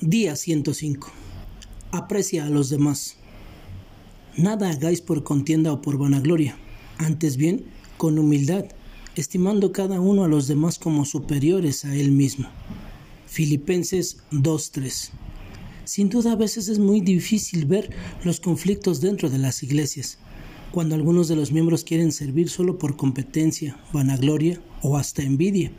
Día 105. Aprecia a los demás. Nada hagáis por contienda o por vanagloria, antes bien con humildad, estimando cada uno a los demás como superiores a él mismo. Filipenses 2.3. Sin duda a veces es muy difícil ver los conflictos dentro de las iglesias, cuando algunos de los miembros quieren servir solo por competencia, vanagloria o hasta envidia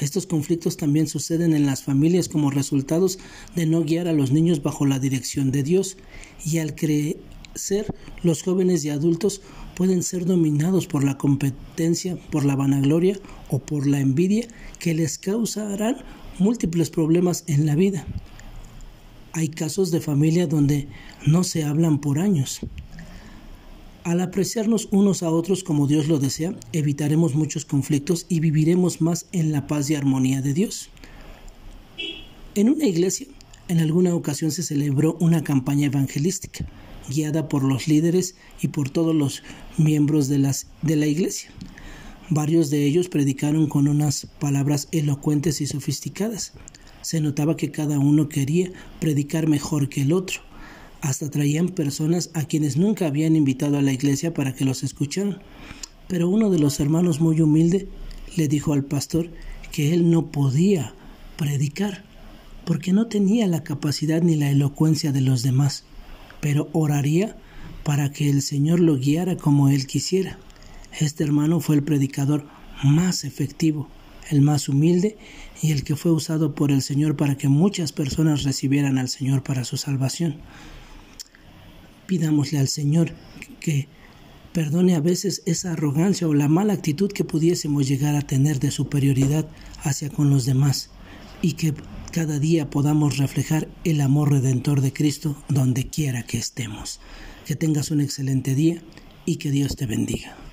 estos conflictos también suceden en las familias como resultados de no guiar a los niños bajo la dirección de Dios y al crecer los jóvenes y adultos pueden ser dominados por la competencia, por la vanagloria o por la envidia que les causarán múltiples problemas en la vida. Hay casos de familia donde no se hablan por años, al apreciarnos unos a otros como Dios lo desea, evitaremos muchos conflictos y viviremos más en la paz y armonía de Dios. En una iglesia, en alguna ocasión se celebró una campaña evangelística, guiada por los líderes y por todos los miembros de, las, de la iglesia. Varios de ellos predicaron con unas palabras elocuentes y sofisticadas. Se notaba que cada uno quería predicar mejor que el otro hasta traían personas a quienes nunca habían invitado a la iglesia para que los escucharan. Pero uno de los hermanos muy humilde le dijo al pastor que él no podía predicar porque no tenía la capacidad ni la elocuencia de los demás, pero oraría para que el Señor lo guiara como él quisiera. Este hermano fue el predicador más efectivo, el más humilde y el que fue usado por el Señor para que muchas personas recibieran al Señor para su salvación. Pidámosle al Señor que perdone a veces esa arrogancia o la mala actitud que pudiésemos llegar a tener de superioridad hacia con los demás y que cada día podamos reflejar el amor redentor de Cristo donde quiera que estemos. Que tengas un excelente día y que Dios te bendiga.